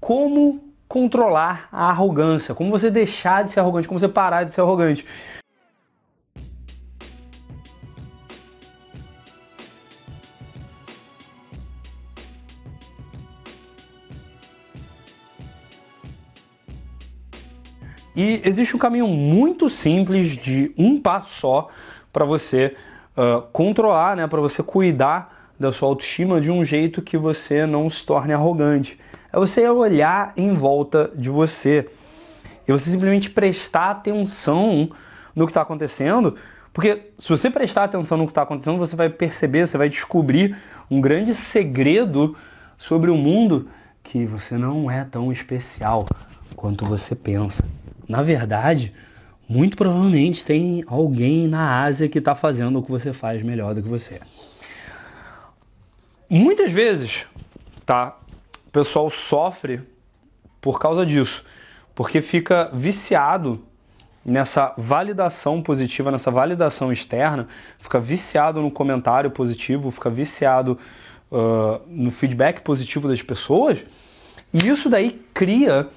como controlar a arrogância, como você deixar de ser arrogante, como você parar de ser arrogante. E existe um caminho muito simples de um passo só para você uh, controlar, né, para você cuidar da sua autoestima de um jeito que você não se torne arrogante. É você olhar em volta de você e você simplesmente prestar atenção no que está acontecendo, porque se você prestar atenção no que está acontecendo, você vai perceber, você vai descobrir um grande segredo sobre o mundo que você não é tão especial quanto você pensa. Na verdade, muito provavelmente tem alguém na Ásia que está fazendo o que você faz melhor do que você. Muitas vezes, tá? O pessoal sofre por causa disso, porque fica viciado nessa validação positiva, nessa validação externa, fica viciado no comentário positivo, fica viciado uh, no feedback positivo das pessoas, e isso daí cria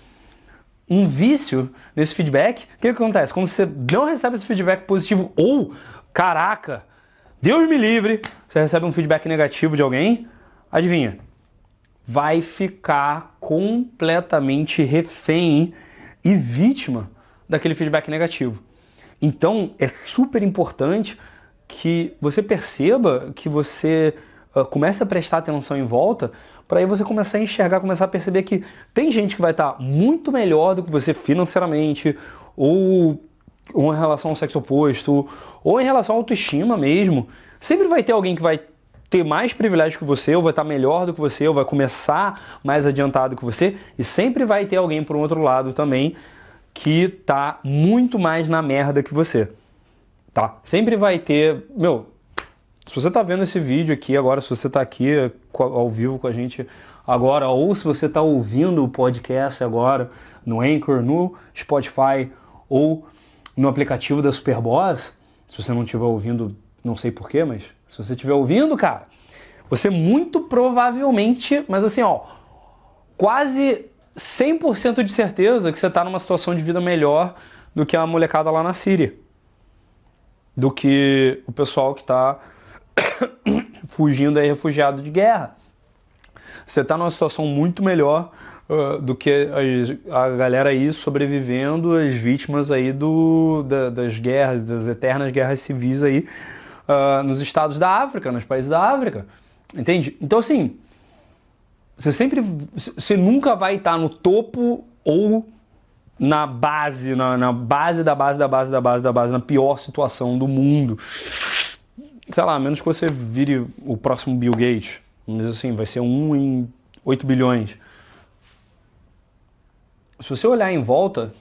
um vício nesse feedback, o que, que acontece? Quando você não recebe esse feedback positivo ou, caraca, Deus me livre, você recebe um feedback negativo de alguém, adivinha? Vai ficar completamente refém e vítima daquele feedback negativo. Então é super importante que você perceba que você uh, comece a prestar atenção em volta para aí você começar a enxergar, começar a perceber que tem gente que vai estar tá muito melhor do que você financeiramente, ou, ou em relação ao sexo oposto, ou em relação à autoestima mesmo. Sempre vai ter alguém que vai ter mais privilégio que você, ou vai estar tá melhor do que você, ou vai começar mais adiantado que você, e sempre vai ter alguém por um outro lado também que tá muito mais na merda que você. Tá? Sempre vai ter, meu, se você está vendo esse vídeo aqui agora, se você está aqui ao vivo com a gente agora, ou se você está ouvindo o podcast agora no Anchor, no Spotify ou no aplicativo da Superboss, se você não estiver ouvindo, não sei porquê, mas se você estiver ouvindo, cara, você muito provavelmente, mas assim, ó, quase 100% de certeza que você está numa situação de vida melhor do que a molecada lá na Síria. Do que o pessoal que está fugindo aí refugiado de guerra. Você está numa situação muito melhor uh, do que a, a, galera aí sobrevivendo, as vítimas aí do, da, das guerras, das eternas guerras civis aí uh, nos estados da África, nos países da África. Entende? Então assim, você sempre, você nunca vai estar no topo ou na base, na, na base da base da base da base da base, na pior situação do mundo sei lá, menos que você vire o próximo Bill Gates, mas assim, vai ser um em 8 bilhões. Se você olhar em volta,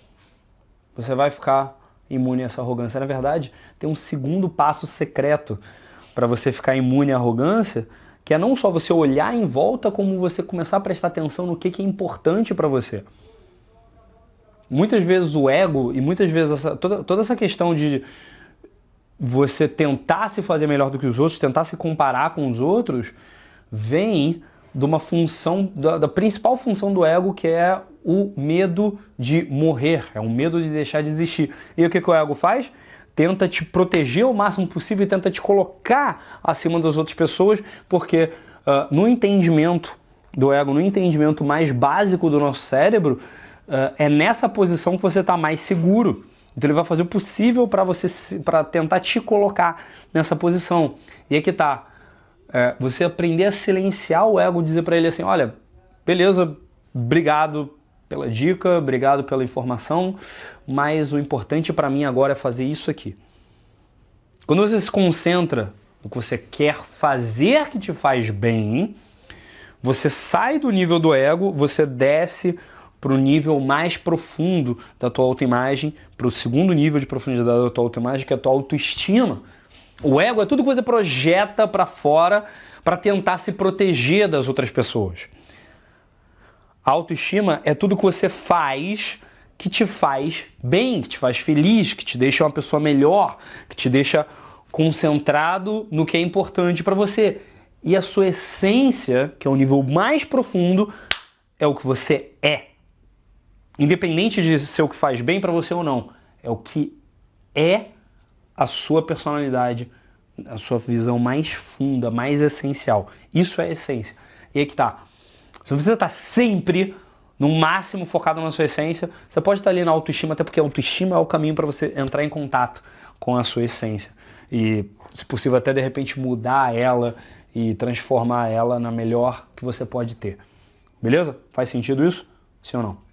você vai ficar imune a essa arrogância. Na verdade, tem um segundo passo secreto para você ficar imune à arrogância, que é não só você olhar em volta, como você começar a prestar atenção no que, que é importante para você. Muitas vezes o ego e muitas vezes essa, toda, toda essa questão de você tentar se fazer melhor do que os outros, tentar se comparar com os outros, vem de uma função, da, da, principal função do ego, que é o medo de morrer, é o medo de deixar de existir. E o que, que o ego faz? Tenta te proteger o máximo possível e tenta te colocar acima das outras pessoas, porque uh, no entendimento do ego, no entendimento mais básico do nosso cérebro, uh, é nessa posição que você está mais seguro. Então ele vai fazer o possível para você para tentar te colocar nessa posição. E aí que tá. É, você aprender a silenciar o ego, dizer para ele assim, olha, beleza, obrigado pela dica, obrigado pela informação, mas o importante para mim agora é fazer isso aqui. Quando você se concentra no que você quer fazer que te faz bem, você sai do nível do ego, você desce para o nível mais profundo da tua autoimagem, para o segundo nível de profundidade da tua autoimagem, que é a tua autoestima. O ego é tudo que você projeta para fora para tentar se proteger das outras pessoas. A autoestima é tudo que você faz que te faz bem, que te faz feliz, que te deixa uma pessoa melhor, que te deixa concentrado no que é importante para você. E a sua essência, que é o nível mais profundo, é o que você é. Independente de ser o que faz bem para você ou não, é o que é a sua personalidade, a sua visão mais funda, mais essencial. Isso é essência. E aí que tá. Você não precisa estar sempre no máximo focado na sua essência. Você pode estar ali na autoestima, até porque a autoestima é o caminho para você entrar em contato com a sua essência. E, se possível, até de repente mudar ela e transformar ela na melhor que você pode ter. Beleza? Faz sentido isso? Sim ou não?